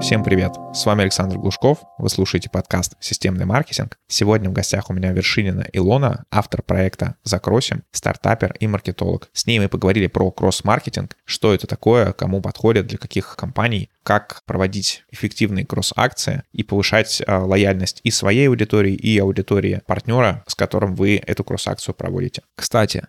Всем привет! С вами Александр Глушков. Вы слушаете подкаст «Системный маркетинг». Сегодня в гостях у меня Вершинина Илона, автор проекта «Закросим», стартапер и маркетолог. С ней мы поговорили про кросс-маркетинг, что это такое, кому подходит, для каких компаний, как проводить эффективные кросс-акции и повышать а, лояльность и своей аудитории, и аудитории партнера, с которым вы эту кросс-акцию проводите. Кстати,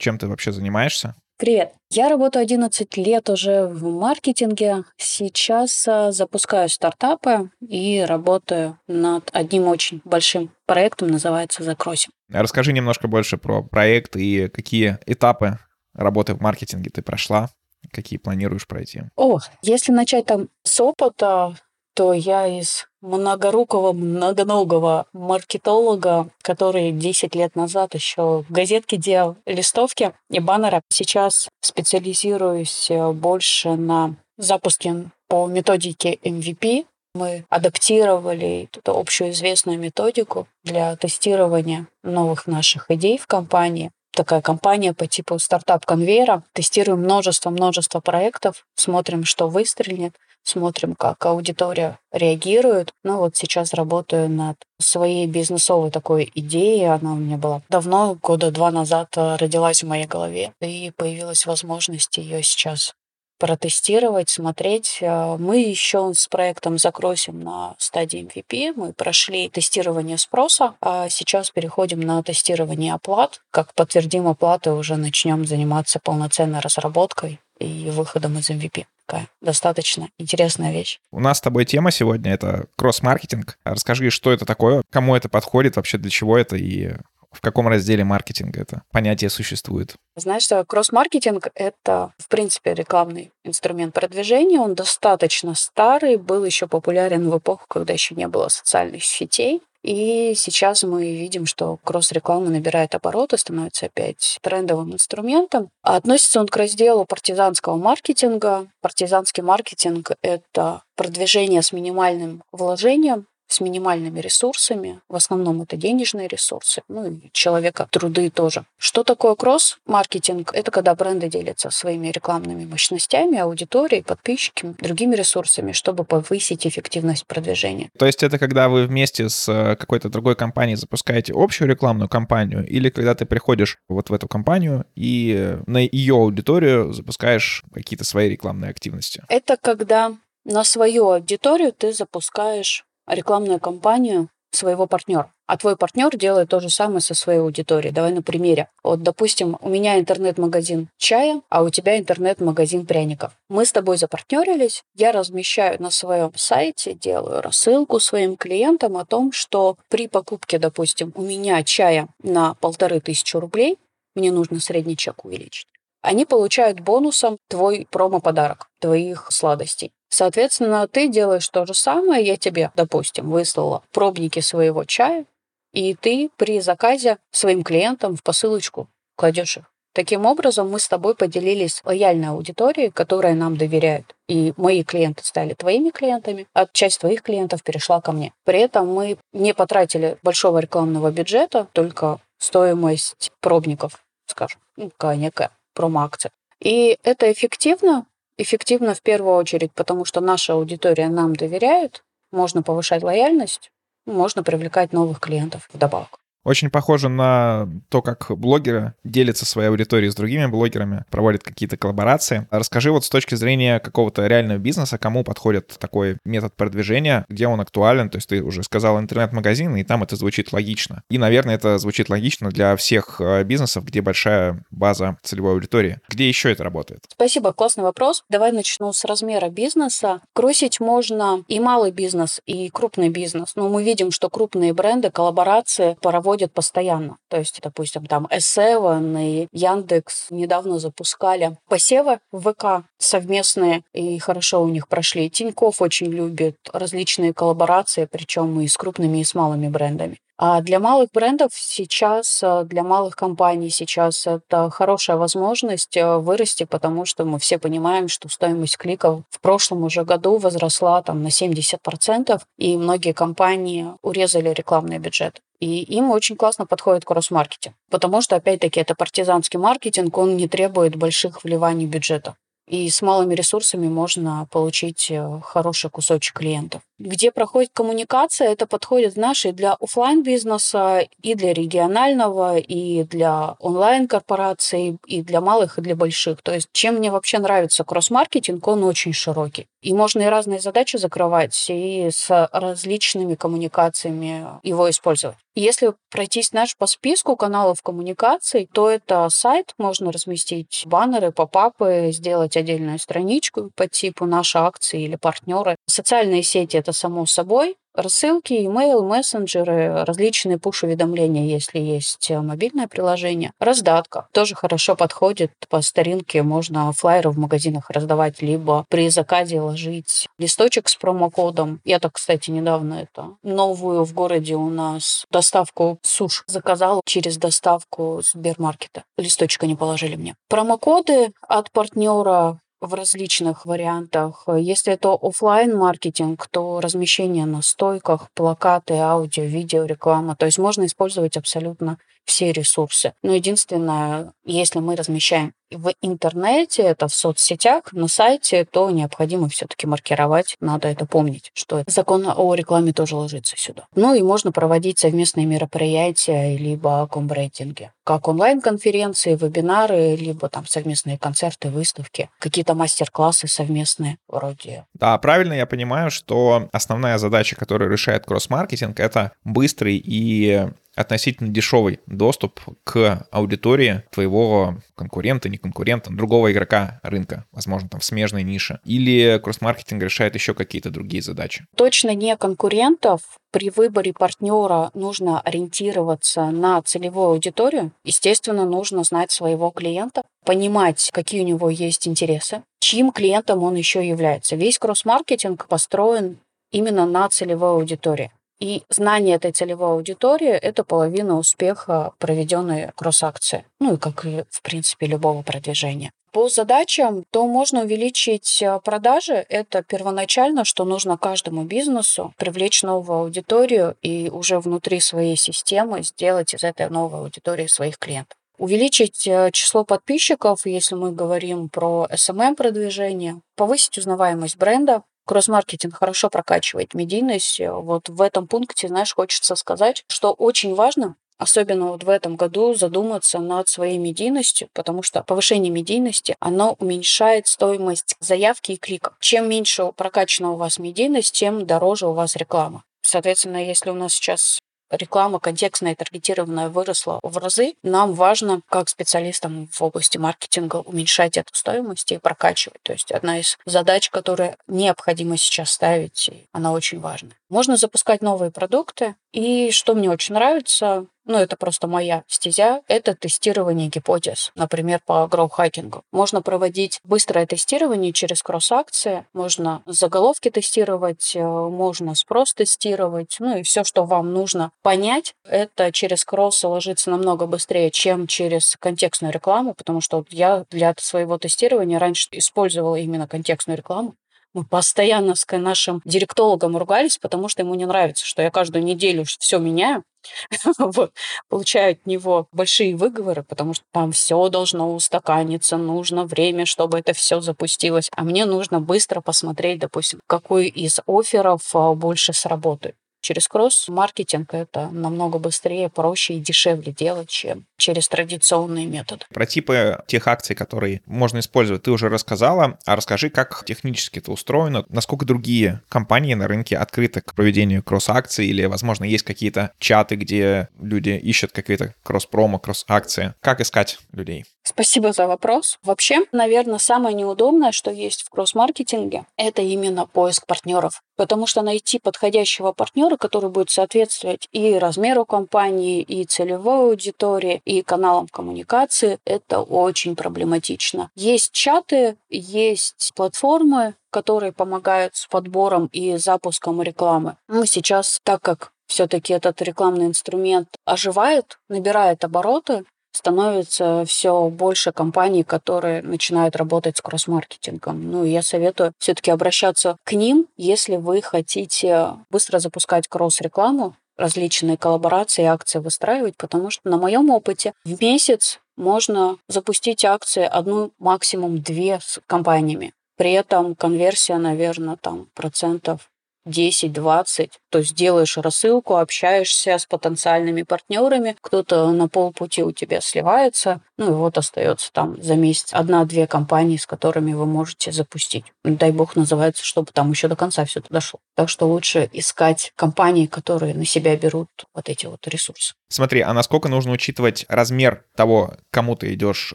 чем ты вообще занимаешься. Привет. Я работаю 11 лет уже в маркетинге. Сейчас а, запускаю стартапы и работаю над одним очень большим проектом, называется «Закросим». Расскажи немножко больше про проект и какие этапы работы в маркетинге ты прошла, какие планируешь пройти. О, если начать там с опыта, то я из многорукого, многоногого маркетолога, который 10 лет назад еще в газетке делал листовки и баннеры. Сейчас специализируюсь э, больше на запуске по методике MVP. Мы адаптировали эту общую известную методику для тестирования новых наших идей в компании такая компания по типу стартап-конвейера. Тестируем множество-множество проектов, смотрим, что выстрелит, смотрим, как аудитория реагирует. Ну вот сейчас работаю над своей бизнесовой такой идеей. Она у меня была давно, года два назад э, родилась в моей голове. И появилась возможность ее сейчас протестировать, смотреть. Э, мы еще с проектом закросим на стадии MVP. Мы прошли тестирование спроса, а сейчас переходим на тестирование оплат. Как подтвердим оплаты, уже начнем заниматься полноценной разработкой и выходом из MVP такая достаточно интересная вещь. У нас с тобой тема сегодня — это кросс-маркетинг. Расскажи, что это такое, кому это подходит, вообще для чего это и в каком разделе маркетинга это понятие существует? Знаешь, что кросс-маркетинг — это, в принципе, рекламный инструмент продвижения. Он достаточно старый, был еще популярен в эпоху, когда еще не было социальных сетей. И сейчас мы видим, что кросс-реклама набирает обороты, становится опять трендовым инструментом. А относится он к разделу партизанского маркетинга. Партизанский маркетинг — это продвижение с минимальным вложением, с минимальными ресурсами. В основном это денежные ресурсы, ну и человека труды тоже. Что такое кросс-маркетинг? Это когда бренды делятся своими рекламными мощностями, аудиторией, подписчиками, другими ресурсами, чтобы повысить эффективность продвижения. То есть это когда вы вместе с э, какой-то другой компанией запускаете общую рекламную кампанию, или когда ты приходишь вот в эту компанию и на ее аудиторию запускаешь какие-то свои рекламные активности? Это когда на свою аудиторию ты запускаешь рекламную кампанию своего партнера. А твой партнер делает то же самое со своей аудиторией. Давай на примере. Вот, допустим, у меня интернет-магазин чая, а у тебя интернет-магазин пряников. Мы с тобой запартнерились, я размещаю на своем сайте, делаю рассылку своим клиентам о том, что при покупке, допустим, у меня чая на полторы тысячи рублей, мне нужно средний чек увеличить, они получают бонусом твой промо-подарок, твоих сладостей. Соответственно, ты делаешь то же самое, я тебе, допустим, выслала пробники своего чая, и ты при заказе своим клиентам в посылочку кладешь их. Таким образом, мы с тобой поделились лояльной аудиторией, которая нам доверяет. И мои клиенты стали твоими клиентами, а часть твоих клиентов перешла ко мне. При этом мы не потратили большого рекламного бюджета, только стоимость пробников, скажем, ну, некая промо-акция. И это эффективно, эффективно в первую очередь, потому что наша аудитория нам доверяет, можно повышать лояльность, можно привлекать новых клиентов вдобавок. Очень похоже на то, как блогеры делятся своей аудиторией с другими блогерами, проводят какие-то коллаборации. Расскажи вот с точки зрения какого-то реального бизнеса, кому подходит такой метод продвижения, где он актуален. То есть ты уже сказал интернет-магазин, и там это звучит логично. И, наверное, это звучит логично для всех э, бизнесов, где большая база целевой аудитории. Где еще это работает? Спасибо, классный вопрос. Давай начну с размера бизнеса. Кросить можно и малый бизнес, и крупный бизнес. Но мы видим, что крупные бренды, коллаборации проводят вводят постоянно. То есть, допустим, там S7 и Яндекс недавно запускали посевы в ВК совместные, и хорошо у них прошли. Тиньков очень любит различные коллаборации, причем и с крупными, и с малыми брендами. А для малых брендов сейчас, э, для малых компаний сейчас это хорошая возможность э, вырасти, потому что мы все понимаем, что стоимость кликов в прошлом уже году возросла там на 70%, и многие компании урезали рекламный бюджет. И им очень классно подходит кросс-маркетинг, потому что, опять-таки, это партизанский маркетинг, он не требует больших вливаний бюджета. И с малыми ресурсами можно получить э, хороший кусочек клиентов. Где проходит коммуникация, это подходит нашей для офлайн бизнеса и для регионального, и для онлайн-корпораций, и для малых, и для больших. То есть чем мне вообще нравится кросс-маркетинг, он очень широкий. И можно и разные задачи закрывать, и с различными коммуникациями его использовать. Если пройтись наш по списку каналов коммуникаций, то это сайт, можно разместить баннеры, попапы, сделать отдельную страничку по типу наши акции или партнеры. Социальные сети — это само собой. Рассылки, email, мессенджеры, различные пуш-уведомления, если есть э, мобильное приложение. Раздатка тоже хорошо подходит. По старинке можно флайеры в магазинах раздавать, либо при заказе ложить листочек с промокодом. Я так, кстати, недавно это новую в городе у нас доставку суш заказал через доставку Сбермаркета. Листочка не положили мне. Промокоды от партнера в различных вариантах. Если это офлайн маркетинг то размещение на стойках, плакаты, аудио, видео, реклама. То есть можно использовать абсолютно все ресурсы. Но единственное, если мы размещаем в интернете, это в соцсетях, на сайте, то необходимо все-таки маркировать. Надо это помнить, что закон о рекламе тоже ложится сюда. Ну и можно проводить совместные мероприятия, либо комбрейтинги. Как онлайн-конференции, вебинары, либо там совместные концерты, выставки, какие-то мастер-классы совместные вроде. Да, правильно я понимаю, что основная задача, которую решает кросс-маркетинг, это быстрый и относительно дешевый доступ к аудитории твоего конкурента, не конкурента, другого игрока рынка, возможно, там в смежной нише. Или кросс-маркетинг решает еще какие-то другие задачи? Точно не конкурентов. При выборе партнера нужно ориентироваться на целевую аудиторию. Естественно, нужно знать своего клиента, понимать, какие у него есть интересы, чьим клиентом он еще является. Весь кросс-маркетинг построен именно на целевой аудитории. И знание этой целевой аудитории – это половина успеха проведенной кросс-акции. Ну и как и, в принципе, любого продвижения. По задачам, то можно увеличить э, продажи. Это первоначально, что нужно каждому бизнесу привлечь новую аудиторию и уже внутри своей системы сделать из этой новой аудитории своих клиентов. Увеличить э, число подписчиков, если мы говорим про SMM-продвижение, повысить узнаваемость бренда, кросс-маркетинг хорошо прокачивает медийность. Вот в этом пункте, знаешь, хочется сказать, что очень важно особенно вот в этом году задуматься над своей медийностью, потому что повышение медийности, оно уменьшает стоимость заявки и клика. Чем меньше прокачана у вас медийность, тем дороже у вас реклама. Соответственно, если у нас сейчас реклама контекстная и таргетированная выросла в разы, нам важно, как специалистам в области маркетинга, уменьшать эту стоимость и прокачивать. То есть одна из задач, которые необходимо сейчас ставить, она очень важна. Можно запускать новые продукты. И что мне очень нравится, ну, это просто моя стезя, это тестирование гипотез, например, по гроу-хакингу. Можно проводить быстрое тестирование через кросс-акции, можно заголовки тестировать, э, можно спрос тестировать, ну и все, что вам нужно понять, это через кросс ложится намного быстрее, чем через контекстную рекламу, потому что я для своего тестирования раньше использовала именно контекстную рекламу, мы постоянно с нашим директологом ругались, потому что ему не нравится, что я каждую неделю все меняю. вот. Получаю от него большие выговоры, потому что там все должно устаканиться, нужно время, чтобы это все запустилось. А мне нужно быстро посмотреть, допустим, какой из офферов а, больше сработает. Через кросс-маркетинг это намного быстрее, проще и дешевле делать, чем через традиционные методы. Про типы тех акций, которые можно использовать, ты уже рассказала. А расскажи, как технически это устроено, насколько другие компании на рынке открыты к проведению кросс-акций, или, возможно, есть какие-то чаты, где люди ищут какие-то кросс-промо, кросс-акции. Как искать людей? Спасибо за вопрос. Вообще, наверное, самое неудобное, что есть в кросс-маркетинге, это именно поиск партнеров. Потому что найти подходящего партнера, который будет соответствовать и размеру компании, и целевой аудитории, и каналам коммуникации, это очень проблематично. Есть чаты, есть платформы, которые помогают с подбором и запуском рекламы. Мы сейчас, так как все-таки этот рекламный инструмент оживает, набирает обороты, становится все больше компаний, которые начинают работать с кросс-маркетингом. Ну, я советую все-таки обращаться к ним, если вы хотите быстро запускать кросс-рекламу, различные коллаборации, акции выстраивать, потому что на моем опыте в месяц можно запустить акции одну, максимум две с компаниями. При этом конверсия, наверное, там процентов 10-20. То есть делаешь рассылку, общаешься с потенциальными партнерами, кто-то на полпути у тебя сливается, ну и вот остается там за месяц одна-две компании, с которыми вы можете запустить. Дай бог называется, чтобы там еще до конца все это дошло. Так что лучше искать компании, которые на себя берут вот эти вот ресурсы. Смотри, а насколько нужно учитывать размер того, кому ты идешь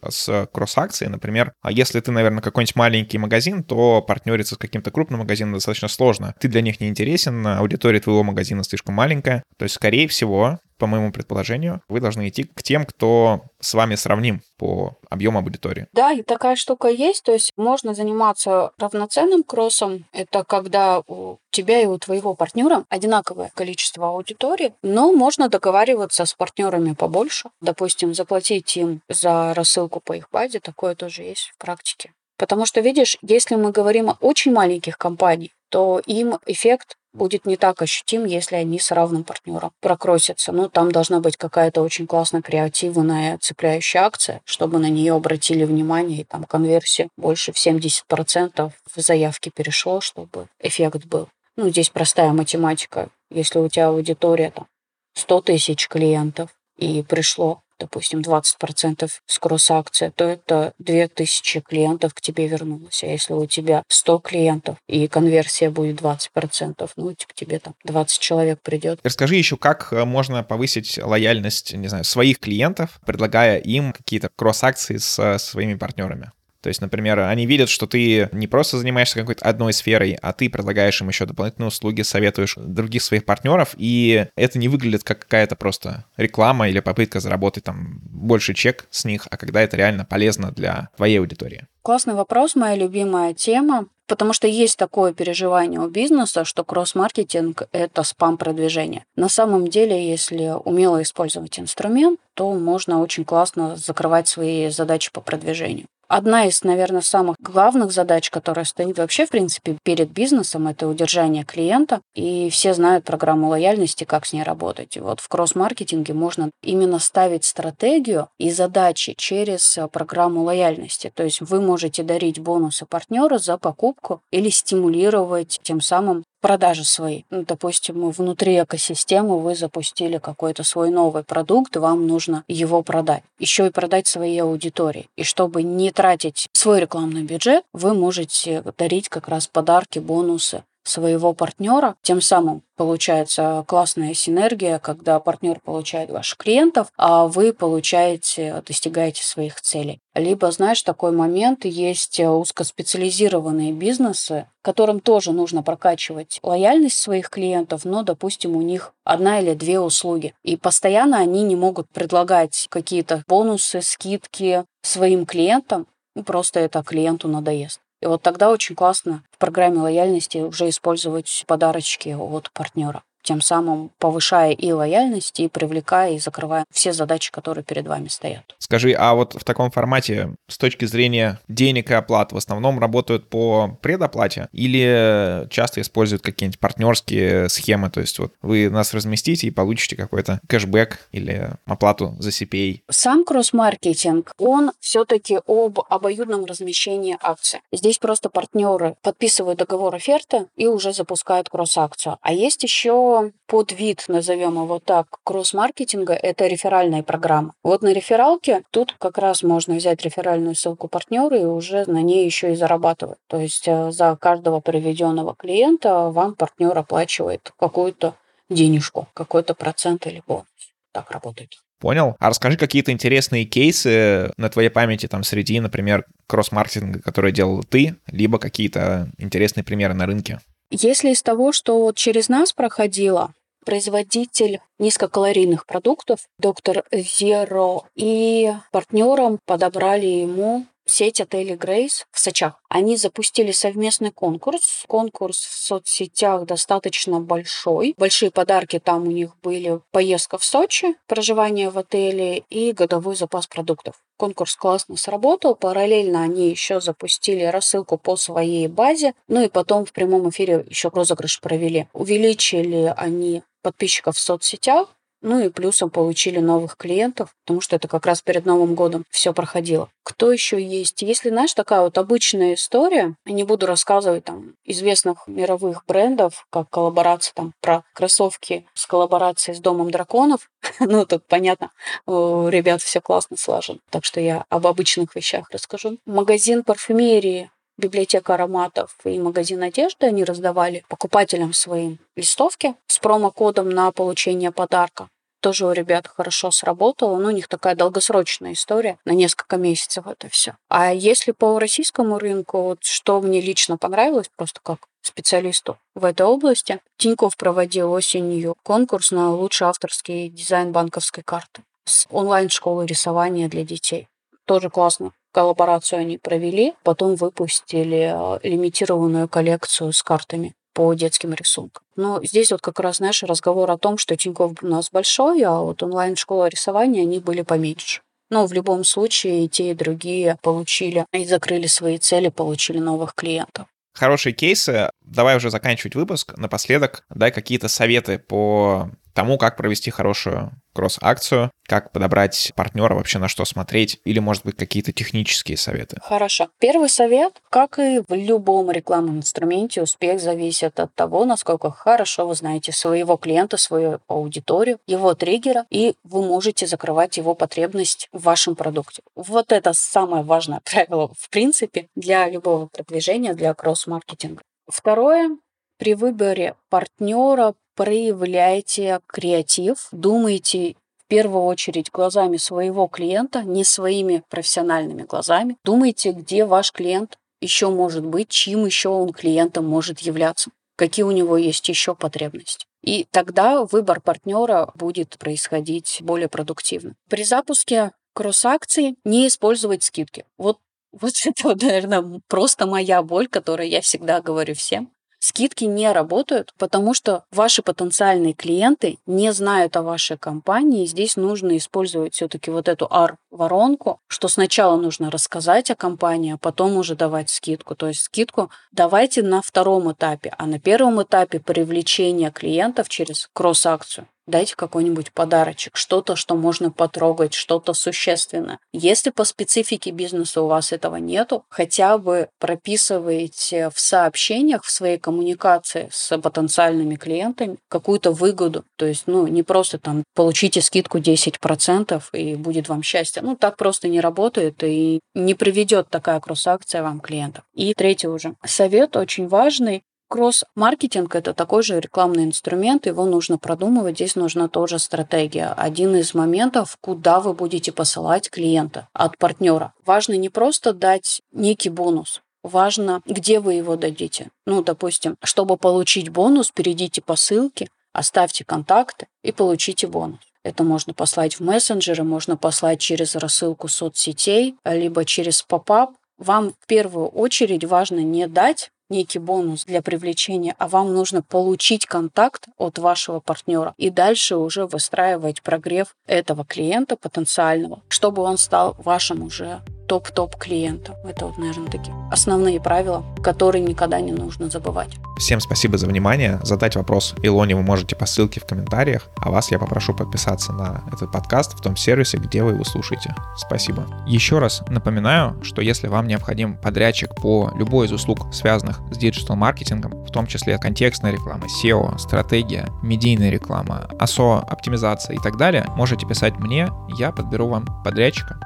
с кросс-акцией? Например, а если ты, наверное, какой-нибудь маленький магазин, то партнериться с каким-то крупным магазином достаточно сложно. Ты для них не интересен, аудитория твоего магазина слишком маленькая. То есть, скорее всего, по моему предположению, вы должны идти к тем, кто с вами сравним по объему аудитории. Да, и такая штука есть. То есть можно заниматься равноценным кроссом. Это когда у тебя и у твоего партнера одинаковое количество аудитории, но можно договариваться с партнерами побольше. Допустим, заплатить им за рассылку по их базе. Такое тоже есть в практике. Потому что, видишь, если мы говорим о очень маленьких компаниях, то им эффект будет не так ощутим, если они с равным партнером прокросятся. Ну, там должна быть какая-то очень классная креативная цепляющая акция, чтобы на нее обратили внимание, и там конверсия больше в 70% в заявке перешло, чтобы эффект был. Ну, здесь простая математика. Если у тебя аудитория там 100 тысяч клиентов, и пришло допустим, 20% с кросс-акции, то это 2000 клиентов к тебе вернулось. А если у тебя 100 клиентов и конверсия будет 20%, ну, к тебе там 20 человек придет. Расскажи еще, как э, можно повысить лояльность, не знаю, своих клиентов, предлагая им какие-то кросс-акции с э, своими партнерами. То есть, например, они видят, что ты не просто занимаешься какой-то одной сферой, а ты предлагаешь им еще дополнительные услуги, советуешь других своих партнеров, и это не выглядит как какая-то просто реклама или попытка заработать там больше чек с них, а когда это реально полезно для твоей аудитории. Классный вопрос, моя любимая тема. Потому что есть такое переживание у бизнеса, что кросс-маркетинг – это спам-продвижение. На самом деле, если умело использовать инструмент, то можно очень классно закрывать свои задачи по продвижению. Одна из, наверное, самых главных задач, которая стоит вообще, в принципе, перед бизнесом, это удержание клиента. И все знают программу лояльности, как с ней работать. вот в кросс-маркетинге можно именно ставить стратегию и задачи через э, программу лояльности. То есть вы можете дарить бонусы партнера за покупку или стимулировать тем самым продажи свои. Ну, допустим, внутри экосистемы вы запустили какой-то свой новый продукт, вам нужно его продать. Еще и продать своей аудитории. И чтобы не тратить свой рекламный бюджет, вы можете дарить как раз подарки, бонусы своего партнера. Тем самым получается классная синергия, когда партнер получает ваших клиентов, а вы получаете, достигаете своих целей. Либо, знаешь, такой момент, есть узкоспециализированные бизнесы, которым тоже нужно прокачивать лояльность своих клиентов, но, допустим, у них одна или две услуги. И постоянно они не могут предлагать какие-то бонусы, скидки своим клиентам, ну, просто это клиенту надоест. И вот тогда очень классно в программе лояльности уже использовать подарочки от партнера тем самым повышая и лояльность, и привлекая, и закрывая все задачи, которые перед вами стоят. Скажи, а вот в таком формате с точки зрения денег и оплат в основном работают по предоплате или часто используют какие-нибудь партнерские схемы? То есть вот вы нас разместите и получите какой-то кэшбэк или оплату за CPA? Сам кросс-маркетинг, он все-таки об обоюдном размещении акций. Здесь просто партнеры подписывают договор оферты и уже запускают кросс-акцию. А есть еще подвид, назовем его так, кросс-маркетинга – это реферальная программа. Вот на рефералке тут как раз можно взять реферальную ссылку партнера и уже на ней еще и зарабатывать. То есть э, за каждого приведенного клиента вам партнер оплачивает какую-то денежку, какой-то процент или бонус. Так работает. Понял? А расскажи какие-то интересные кейсы на твоей памяти там среди, например, кросс-маркетинга, который делал ты, либо какие-то интересные примеры на рынке. Если из того, что вот через нас проходило, производитель низкокалорийных продуктов, доктор Zero, и партнером подобрали ему сеть отелей Грейс в Сочах. Они запустили совместный конкурс. Конкурс в соцсетях достаточно большой. Большие подарки там у них были поездка в Сочи, проживание в отеле и годовой запас продуктов. Конкурс классно сработал. Параллельно они еще запустили рассылку по своей базе. Ну и потом в прямом эфире еще розыгрыш провели. Увеличили они подписчиков в соцсетях, ну и плюсом получили новых клиентов, потому что это как раз перед Новым годом все проходило. Кто еще есть? Если, знаешь, такая вот обычная история, не буду рассказывать там известных мировых брендов, как коллаборация там про кроссовки с коллаборацией с Домом драконов. ну, тут понятно, у ребят все классно слажено. Так что я об обычных вещах расскажу. Магазин парфюмерии библиотека ароматов и магазин одежды, они раздавали покупателям своим листовки с промокодом на получение подарка тоже у ребят хорошо сработало. Ну, у них такая долгосрочная история, на несколько месяцев это все. А если по российскому рынку, вот что мне лично понравилось, просто как специалисту в этой области, Тиньков проводил осенью конкурс на лучший авторский дизайн банковской карты с онлайн-школой рисования для детей. Тоже классно коллаборацию они провели, потом выпустили э, лимитированную коллекцию с картами по детским рисункам. Но здесь вот как раз, знаешь, разговор о том, что Тинькофф у нас большой, а вот онлайн-школа рисования, они были поменьше. Но в любом случае и те, и другие получили и закрыли свои цели, получили новых клиентов. Хорошие кейсы. Давай уже заканчивать выпуск. Напоследок дай какие-то советы по тому, как провести хорошую кросс-акцию, как подобрать партнера, вообще на что смотреть, или, может быть, какие-то технические советы. Хорошо. Первый совет, как и в любом рекламном инструменте, успех зависит от того, насколько хорошо вы знаете своего клиента, свою аудиторию, его триггера, и вы можете закрывать его потребность в вашем продукте. Вот это самое важное правило, в принципе, для любого продвижения, для кросс-маркетинга. Второе, при выборе партнера проявляйте креатив, думайте в первую очередь глазами своего клиента, не своими профессиональными глазами. Думайте, где ваш клиент еще может быть, чьим еще он клиентом может являться, какие у него есть еще потребности. И тогда выбор партнера будет происходить более продуктивно. При запуске кросс-акции не использовать скидки. Вот вот это, наверное, просто моя боль, которую я всегда говорю всем. Скидки не работают, потому что ваши потенциальные клиенты не знают о вашей компании. Здесь нужно использовать все-таки вот эту R-воронку, что сначала нужно рассказать о компании, а потом уже давать скидку. То есть скидку давайте на втором этапе, а на первом этапе привлечения клиентов через кросс-акцию дайте какой-нибудь подарочек, что-то, что можно потрогать, что-то существенное. Если по специфике бизнеса у вас этого нету, хотя бы прописывайте в сообщениях, в своей коммуникации с потенциальными клиентами какую-то выгоду. То есть, ну, не просто там получите скидку 10% и будет вам счастье. Ну, так просто не работает и не приведет такая кросс-акция вам клиентов. И третий уже совет очень важный. Кросс-маркетинг – это такой же рекламный инструмент, его нужно продумывать, здесь нужна тоже стратегия. Один из моментов, куда вы будете посылать клиента от партнера. Важно не просто дать некий бонус, важно, где вы его дадите. Ну, допустим, чтобы получить бонус, перейдите по ссылке, оставьте контакты и получите бонус. Это можно послать в мессенджеры, можно послать через рассылку соцсетей, либо через pop-up. Вам в первую очередь важно не дать некий бонус для привлечения, а вам нужно получить контакт от вашего партнера и дальше уже выстраивать прогрев этого клиента потенциального, чтобы он стал вашим уже топ-топ клиентом. Это вот, наверное, такие основные правила, которые никогда не нужно забывать. Всем спасибо за внимание. Задать вопрос Илоне вы можете по ссылке в комментариях, а вас я попрошу подписаться на этот подкаст в том сервисе, где вы его слушаете. Спасибо. Еще раз напоминаю, что если вам необходим подрядчик по любой из услуг, связанных с digital-маркетингом, в том числе контекстная реклама, SEO, стратегия, медийная реклама, ASO, оптимизация и так далее, можете писать мне, я подберу вам подрядчика.